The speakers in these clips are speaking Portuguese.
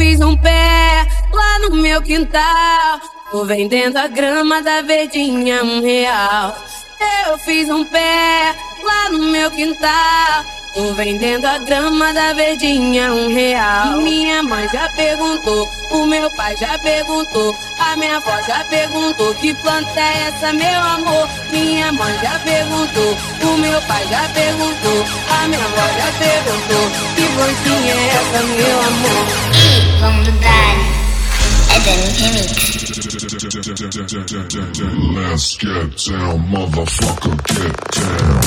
fiz um pé lá no meu quintal. Tô vendendo a grama da verdinha um real. Eu fiz um pé lá no meu quintal. Tô vendendo a grama da verdinha um real. Minha mãe já perguntou, o meu pai já perguntou, a minha avó já perguntou que planta é essa, meu amor. Minha mãe já perguntou, o meu pai já perguntou, a minha avó já perguntou que plantinha é essa, meu amor. E vamos mudar. É Dani Remix. Let's get down, motherfucker, get down.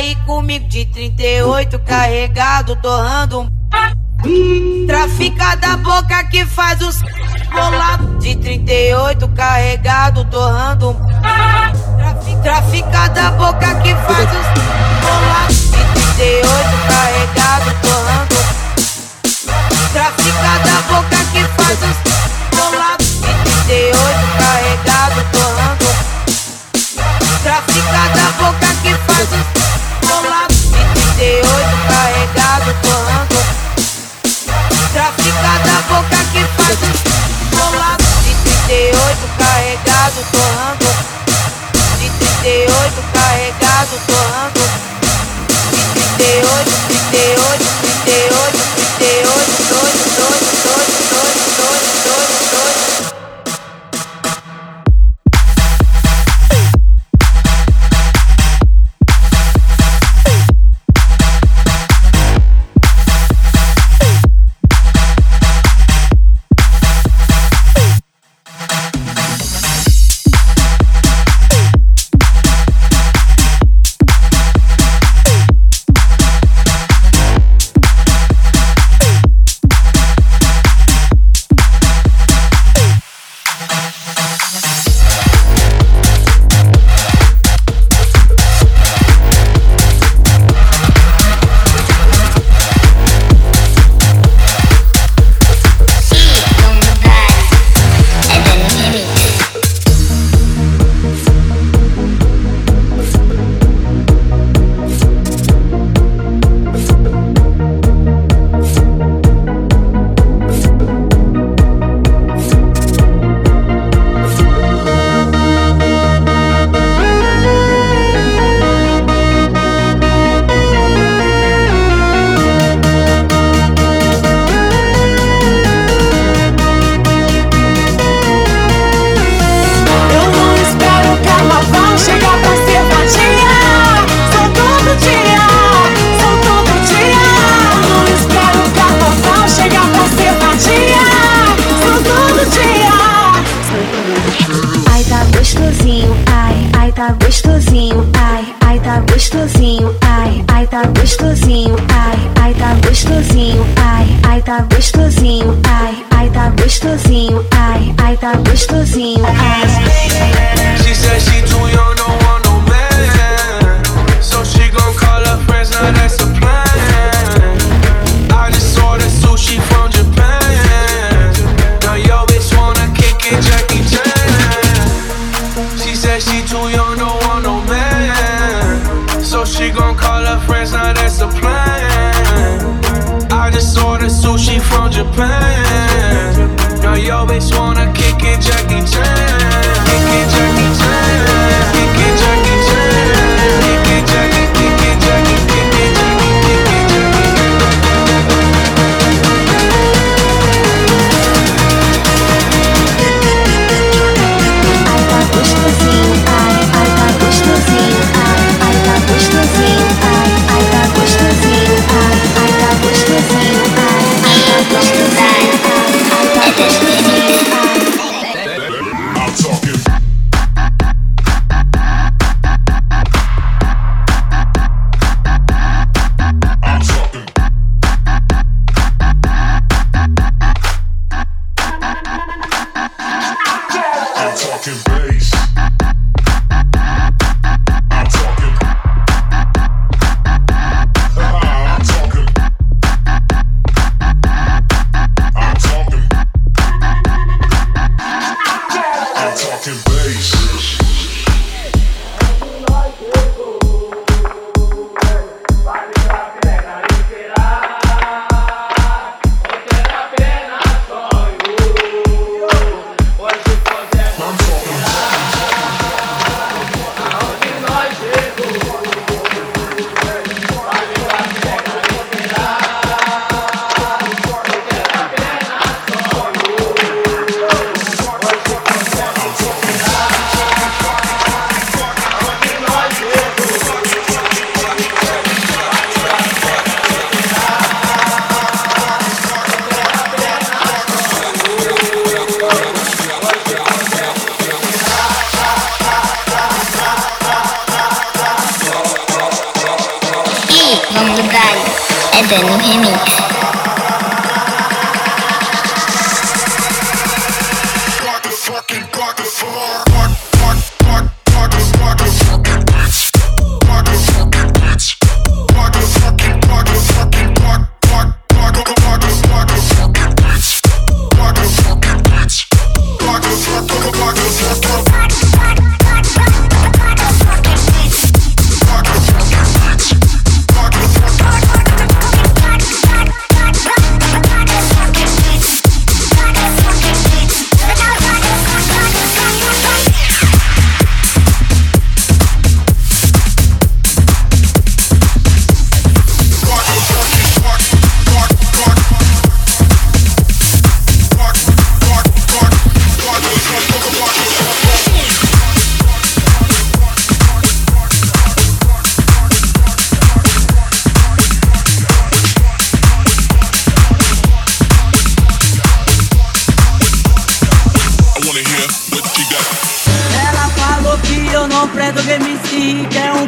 aí comigo de 38 carregado, torrando um. traficada boca que faz os bolado de 38 carregado, torrando um. traficada boca que faz os bolados. gostosinho. Ah,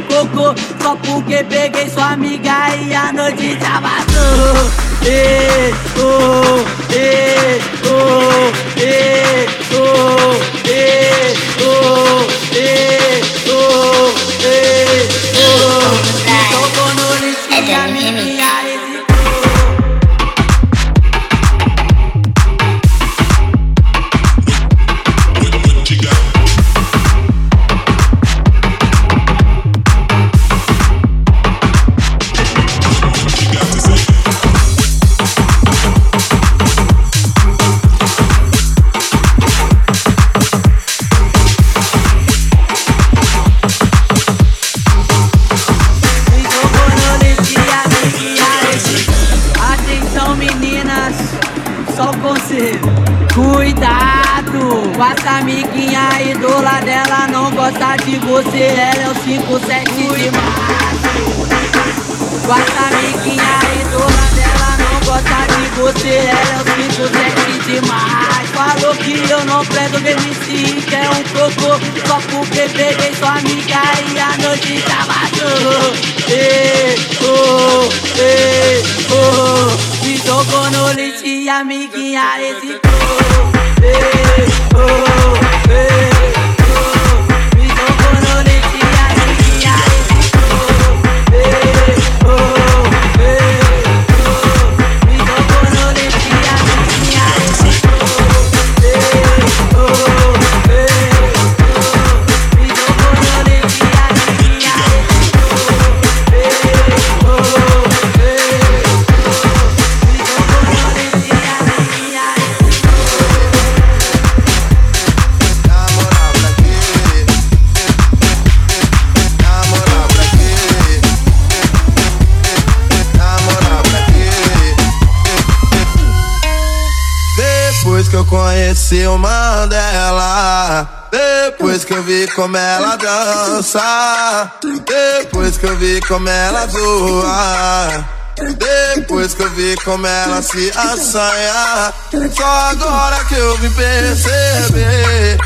cocô Só porque peguei sua amiga e a noite já vazou E, oh, e, oh, e, oh, e, oh, e, oh, e, oh Então vou no seu Mandela. Depois que eu vi como ela dança, depois que eu vi como ela zoa. Depois que eu vi como ela se assanha Só agora que eu vim perceber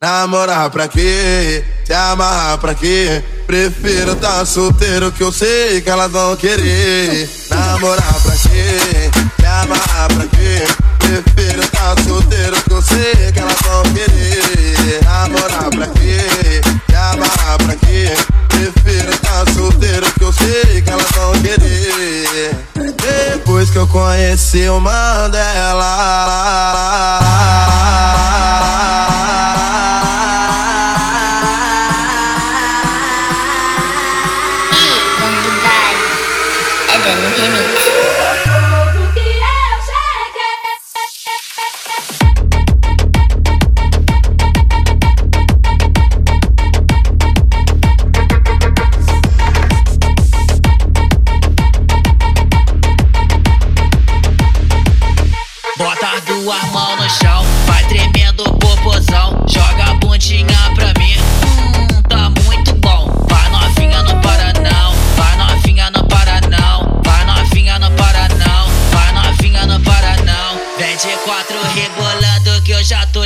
Namorar pra quê? Se amarrar pra quê? Prefiro tá solteiro que eu sei que elas vão querer Namorar pra quê? amarrar pra quê? Prefiro estar tá solteiro que eu sei que elas vão querer Namorar pra quê? Me amarrar pra quê? Prefiro estar tá solteiro que eu sei que elas vão querer Depois que eu conheci o Mandela Remix.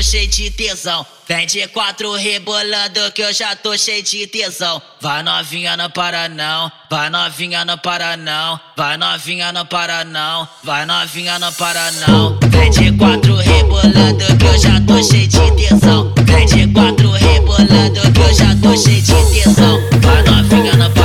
Cheio de tesão. Vem de quatro rebolando que eu já tô cheio de tesão. Vai novinha, não para não. Vai novinha, não para não. Vai novinha, não para não. Vai novinha, não para não. Vem de quatro rebolando que eu já tô cheio de tesão. Vem de quatro rebolando que eu já tô cheio de tesão. Vai novinha, não para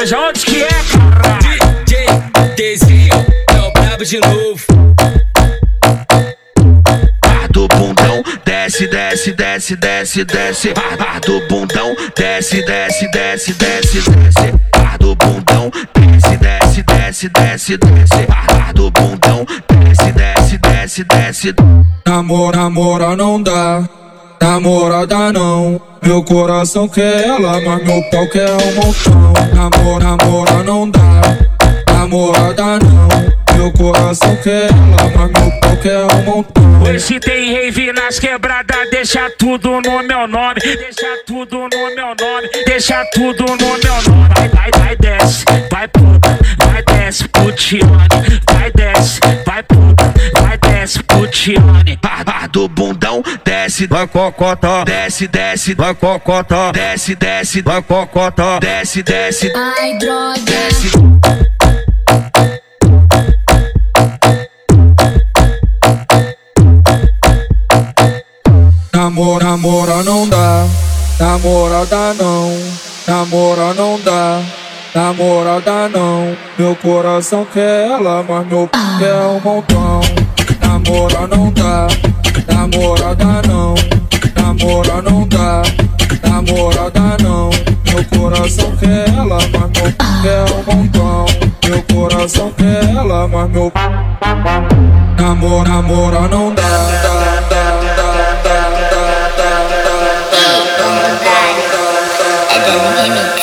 hoje? Onde que é, caralho? DJ Dezinho é o brabo de novo. Bar do bundão, desce, desce, desce, desce, desce. Bar, bar do bundão, desce, desce, desce, desce, desce. Bar do bundão, desce, desce, desce, desce, desce. Bar, bar do bundão, desce, desce, desce, desce. Namora, namora não dá, namorada não. Meu coração quer ela, mas meu pau quer um montão. Namora, namora não dá, namorada não. Meu coração quer ela, mas meu pau quer um montão. Hoje tem rave nas quebradas, deixa tudo no meu nome. Deixa tudo no meu nome, deixa tudo no meu nome. Vai, vai, vai, desce, vai puta, vai desce, putiane. Vai desce, vai puta, vai desce, putiane. Bar, bar do bundão, desce, vai cocota, desce, desce, vai cocota, desce, desce, vai cocota, desce, desce, Ai, droga. desce. Namora, namora não dá, namorada não. Namora não dá, namorada não. Meu coração quer ela, mas meu pau quer um montão. Namora não dá, namorada não. Namora não dá, namorada não. Meu coração quer ela, mas meu pau quer um montão. Meu coração quer ela, mas meu Namora, namora não dá, Amen.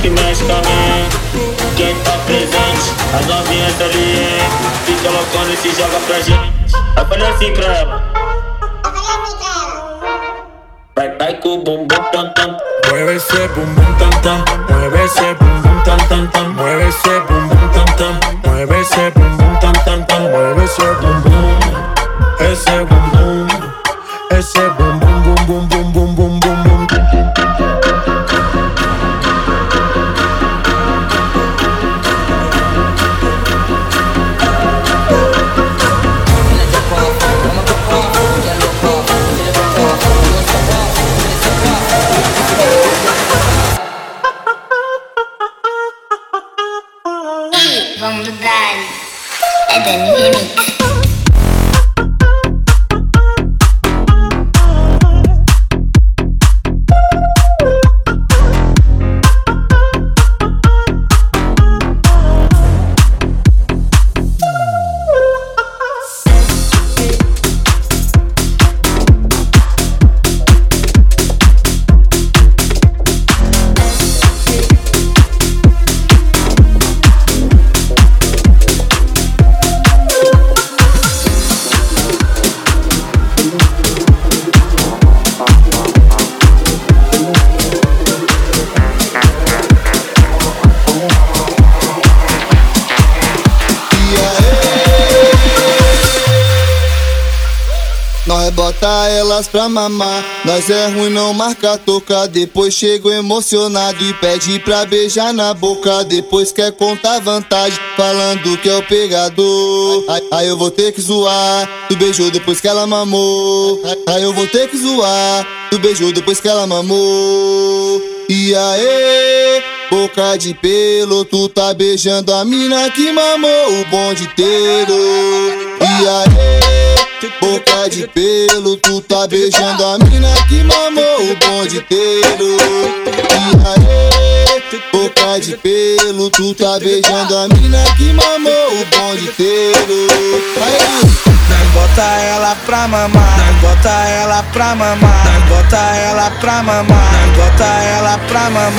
que mexe com a mente. Quem tá presente, as novinhas tá ali, Fica loucona e se joga pra gente. Eu falei assim, assim pra ela. Vai, vai com o bumbum tam tam. Mueve esse bumbum tam tam. Mueve esse bumbum tam tam tam. Mueve esse bumbum tam tam. Mueve esse bumbum tam tam tam. Mueve esse bumbum. Esse bumbum. Esse bumbum bum bum bum bum bum bum. Nós é ruim, não marca toca. Depois chego emocionado e pede pra beijar na boca. Depois quer contar vantagem, falando que é o pegador. Aí, eu vou ter que zoar. Tu beijou depois que ela mamou. Aí, aí eu vou ter que zoar. Tu beijou depois que ela mamou. E aí? Boca de pelo, tu tá beijando a mina que mamou o bonde inteiro. Boca de pelo, tu tá beijando a mina que mamou o bonde inteiro. E boca de pelo, tu tá beijando a mina que mamou o bonde inteiro. Bota ela pra mamar, bota ela pra mamar, bota ela pra mamar, bota ela pra mamar,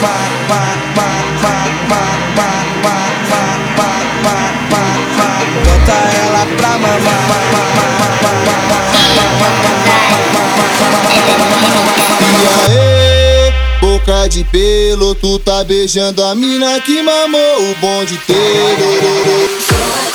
ma, ma, ma, ma, ma, ma, ma, ma, ma, ma, ma, ma, bota ela pra mamar, ma, ma, ma, ma, ma, E aí, boca de pelo, tu tá beijando a mina que mamou o bonde inteiro.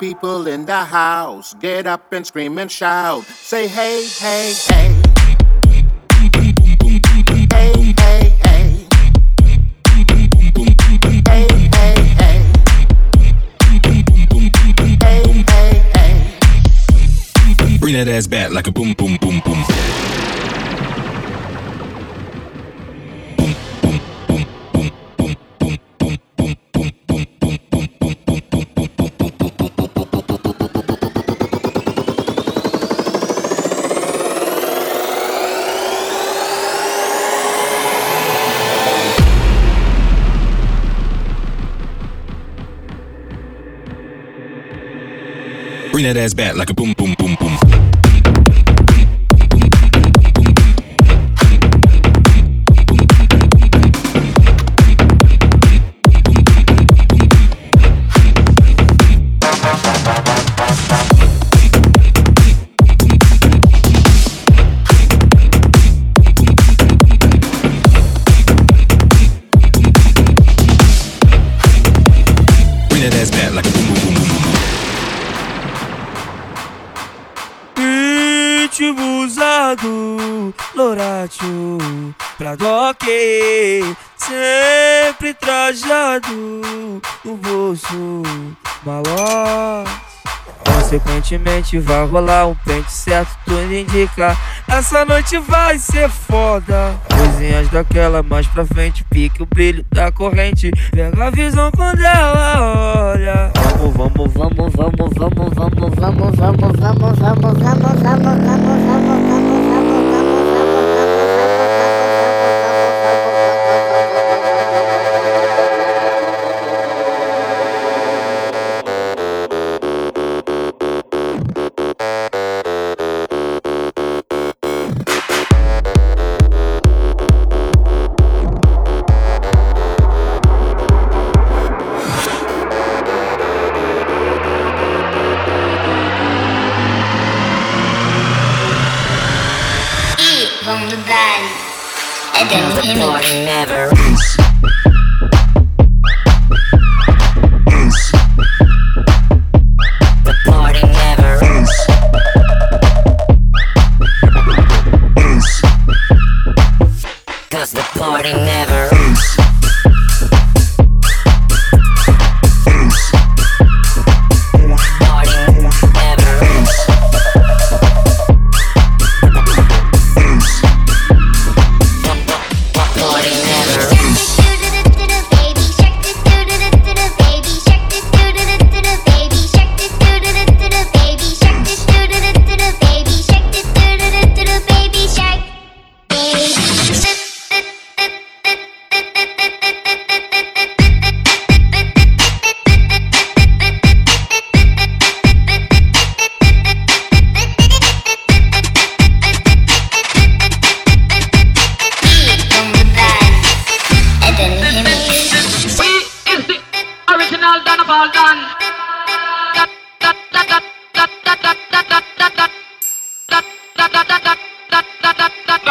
People in the house. Get up and scream and shout. Say hey, hey, hey. Hey, hey, hey. Hey, hey, hey. Hey, hey, hey. Bring that ass back like a boom, boom, boom, boom. That ass back like a boom. Loratio, pra doc Sempre trajado no bolso, malote Consequentemente vai rolar um pente certo, tudo indica Essa noite vai ser foda Coisinhas daquela mais pra frente, pique o brilho da corrente Pega a visão quando ela olha Vamos, vamos, vamos, vamos, vamos, vamos, vamos, vamos, vamos, vamos, vamos, vamos, vamos, vamos,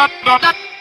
dot dot dot.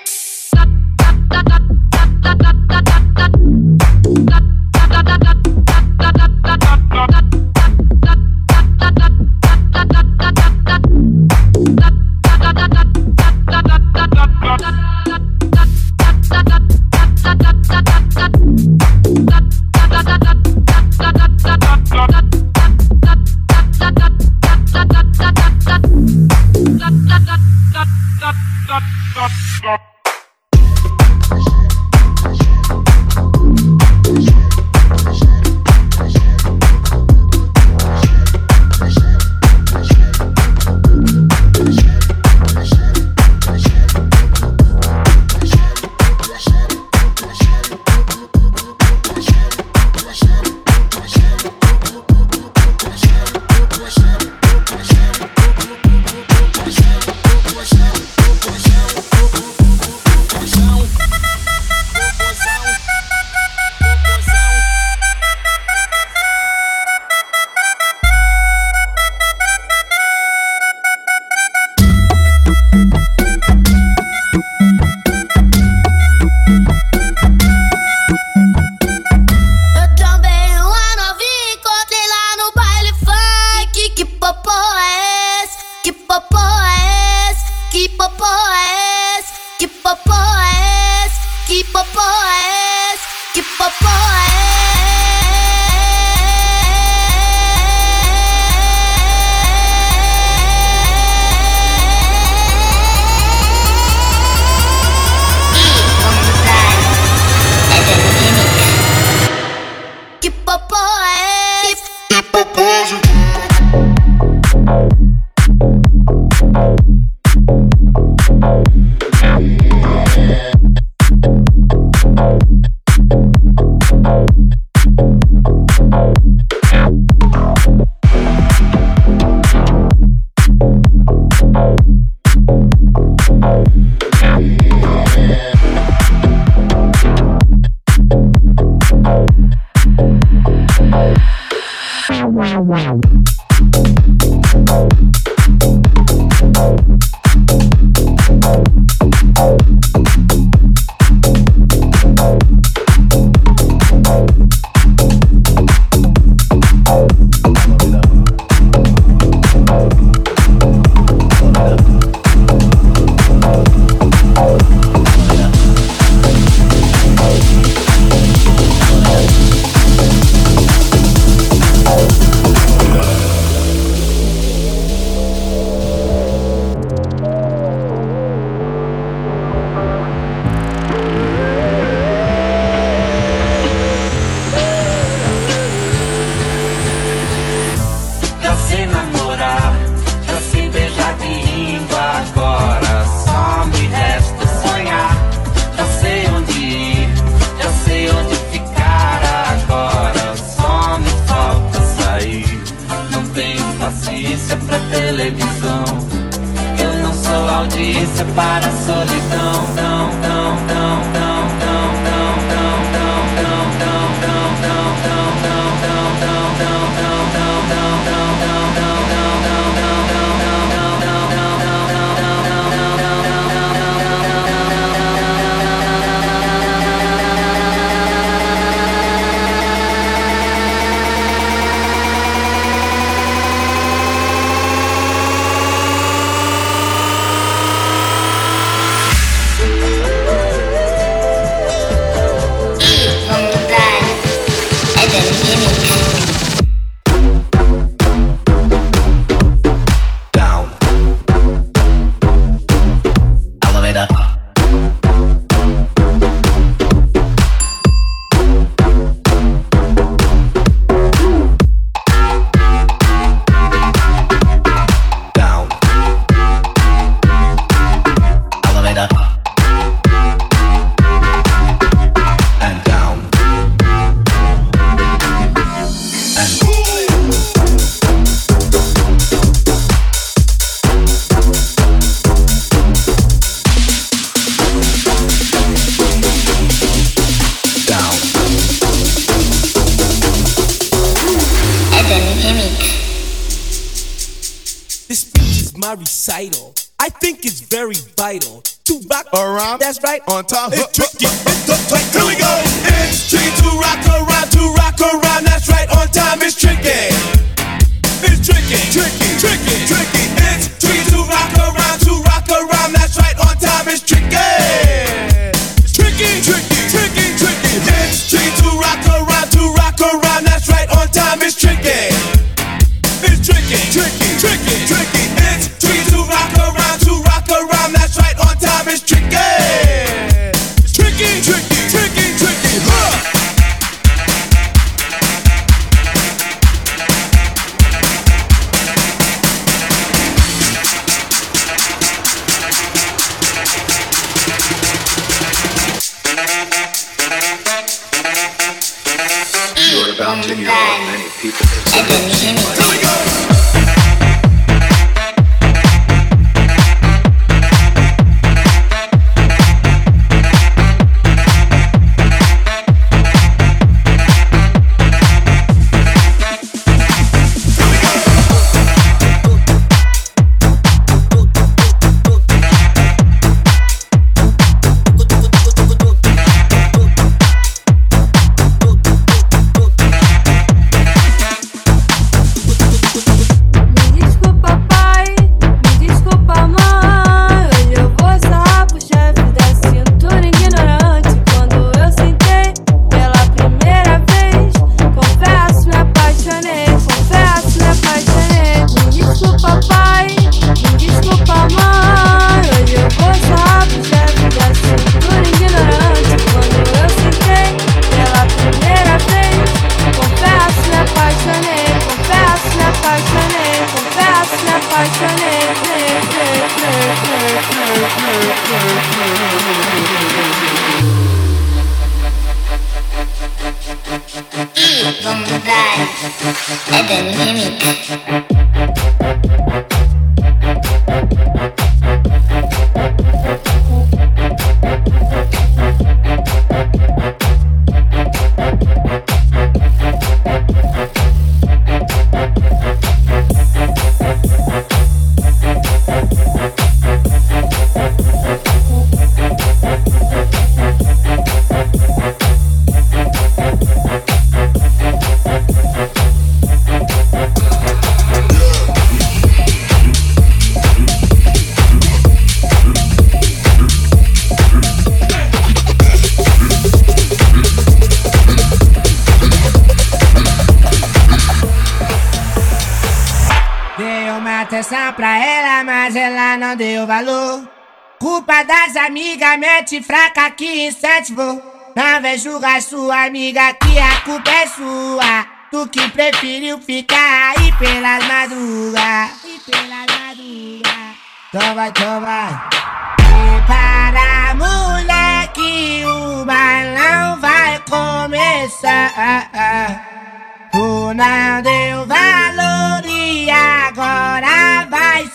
Culpa das amigas, mente fraca que incentivou. Não vem julgar sua amiga que a culpa é sua. Tu que preferiu ficar aí pelas madrugas. E pelas madrugas. Então vai, então. Prepara, moleque, o balão vai começar. Tu não deu valor e agora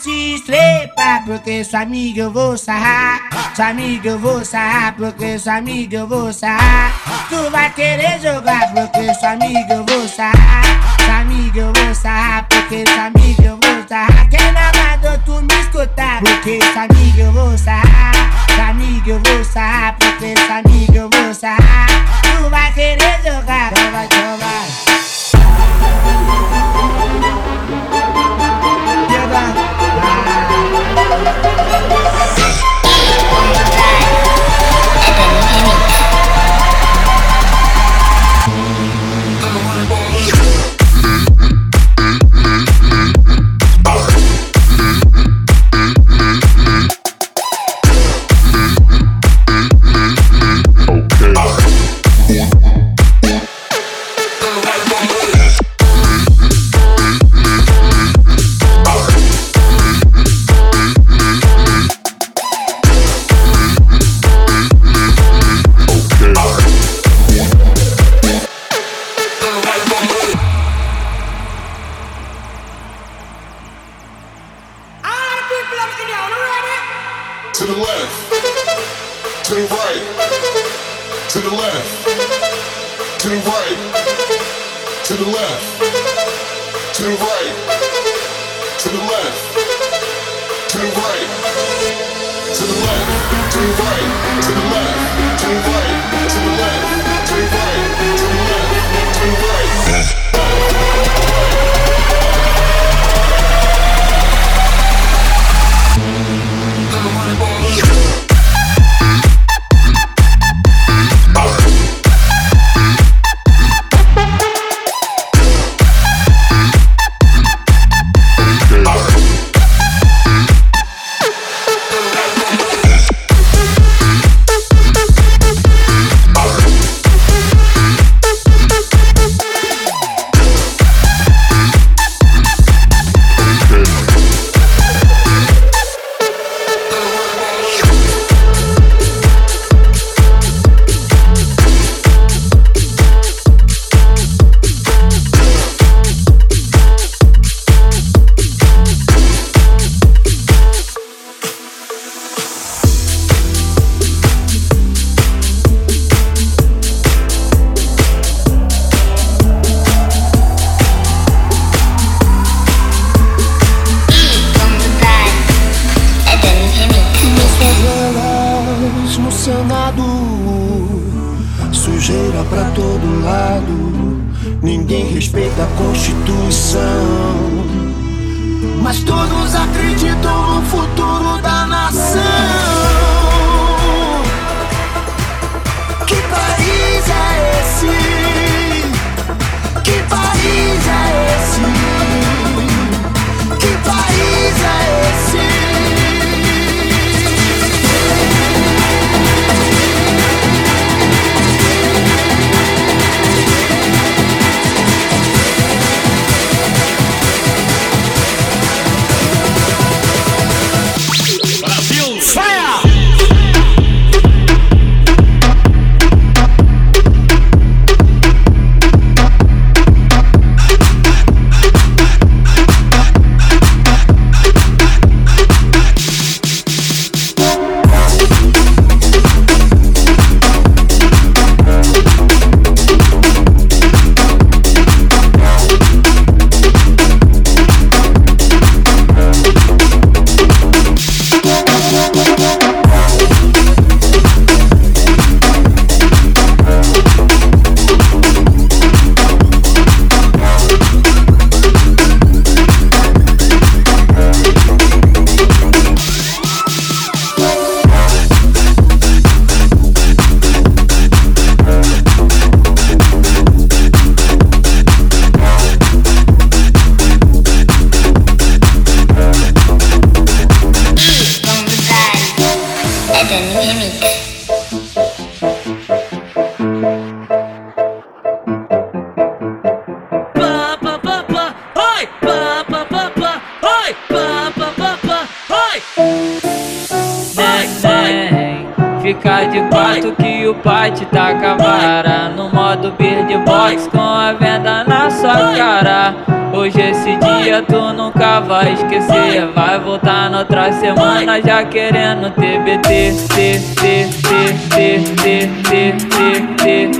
se estrepar Porque sua amiga eu vou sarrar. Sua amiga eu vou sarrar Porque sua amiga eu vou sarrar. Tu vai querer jogar Porque sua amiga eu vou sarrar. Sua amiga eu vou sarrar Porque sua amiga eu vou sarrar. Quem não mandou tu me escutar Porque sua amiga eu vou sarrar. Sua amiga eu vou sarrar Porque sua amiga eu vou sarrar. Tu vai querer jogar Então vai, então vai Respeita a Constituição, mas todos acreditam no futuro da nação. Dani Remix. Ficar de quatro que o pai te taca vara No modo bird box com hoje, esse dia tu nunca vai esquecer. Vai voltar na outra semana já querendo TBT, T, T, T, T, T,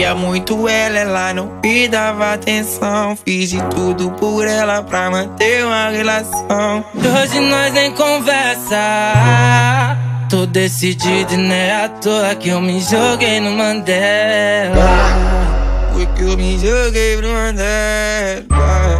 queria muito ela, ela não me dava atenção. Fiz de tudo por ela pra manter uma relação. Hoje nós nem conversa. Tô decidido e não é à toa que eu me joguei no Mandela. Foi que eu me joguei no Mandela.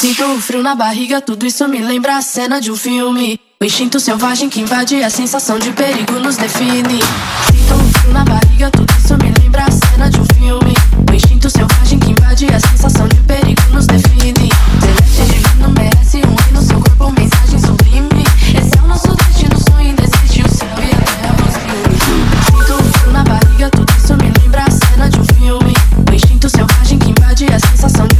Sinto um frio na barriga, tudo isso me lembra a cena de um filme. O instinto selvagem que invade a sensação de perigo nos define. Sinto um frio na barriga, tudo isso me lembra a cena de um filme. O instinto selvagem que invade a sensação de perigo nos define. Celeste divino merece um rei no seu corpo, mensagem esos son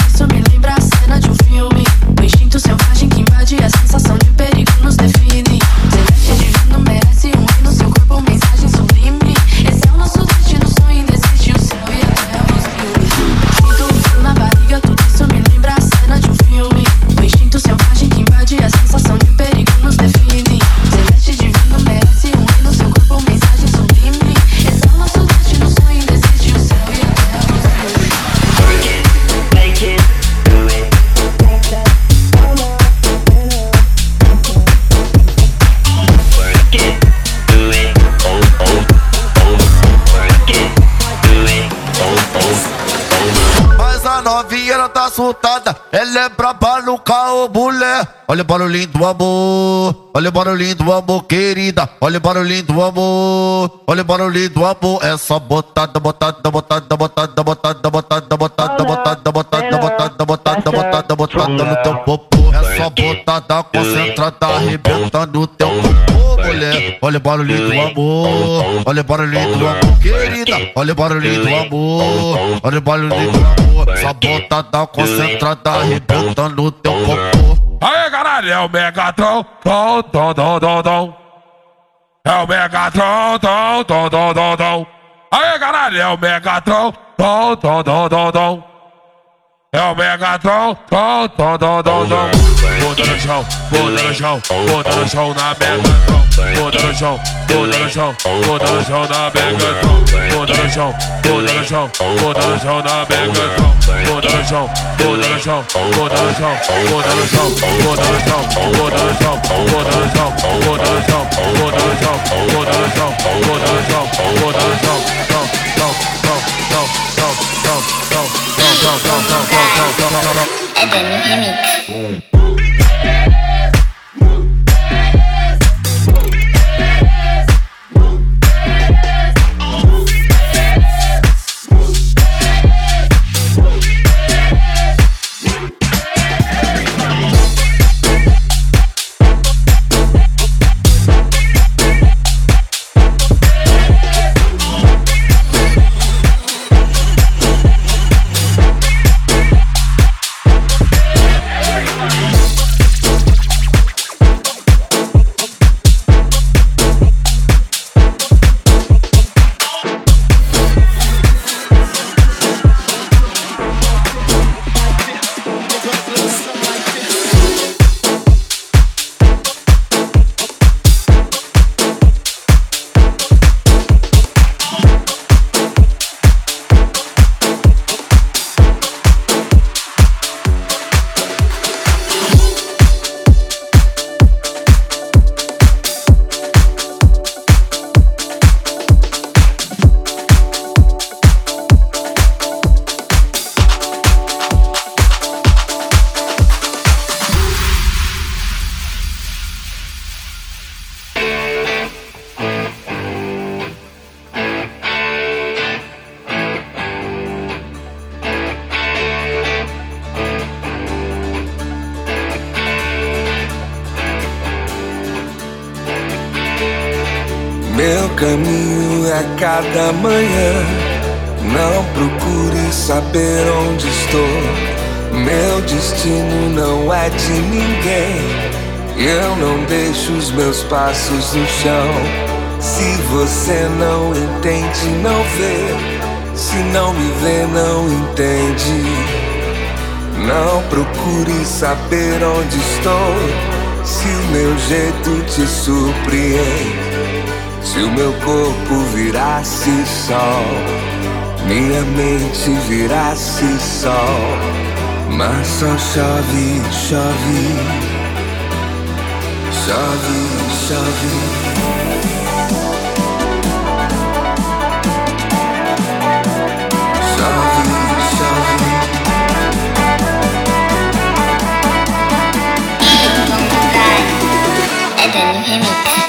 pra balucar o. Olha o barulhinho do amor, olha o barulhinho do amor, querida. Olha o barulhinho do amor, olha o barulhinho do amor. É só botada, botada, botada, botada, botada, botada, botada, botada, botada, botada, botada, botada, botada no teu popô. É só botada concentrada, arrebentando o teu popô, mulher. Olha o barulhinho do amor, olha o barulhinho do amor, querida. Olha o barulhinho do amor, olha o barulhinho do amor. Só botada concentrada, arrebentando o teu popô. Aê, caralho, é o Megatron, tom, tom, tom, tom, tom. É o Megatron, tom, tom, tom, tom, tom. Aê, caralho, é o Megatron, tom, tom, tom, tom, tom. 要变个头，头头头头头，不能少，不能少，不能少。那边个头，不能少，不能少。不能少，那边个头，不能少。不能少，不能少。不能少，不能少。不能少。and then you him it. Mm. A cada manhã. Não procure saber onde estou. Meu destino não é de ninguém. Eu não deixo os meus passos no chão. Se você não entende, não vê. Se não me vê, não entende. Não procure saber onde estou. Se o meu jeito te surpreende. Se o meu corpo virasse sol, minha mente virasse sol, mas só chove, chove, chove, chove. É Dani Remix.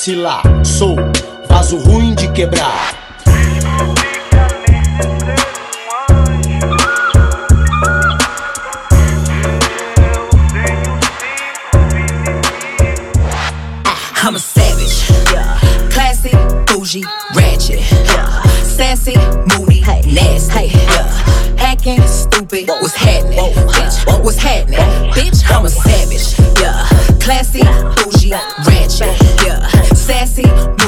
vacilar. Sou vaso ruim de quebrar. Ah, I'm a savage, yeah. classy, bougie, ratchet, yeah. sassy, moody, hey. nasty, hey. Yeah. hacking, stupid. Whoa. What's happening, Whoa. bitch? Whoa. What's happening, bitch? I'm a savage, yeah. classy, bougie, ratchet see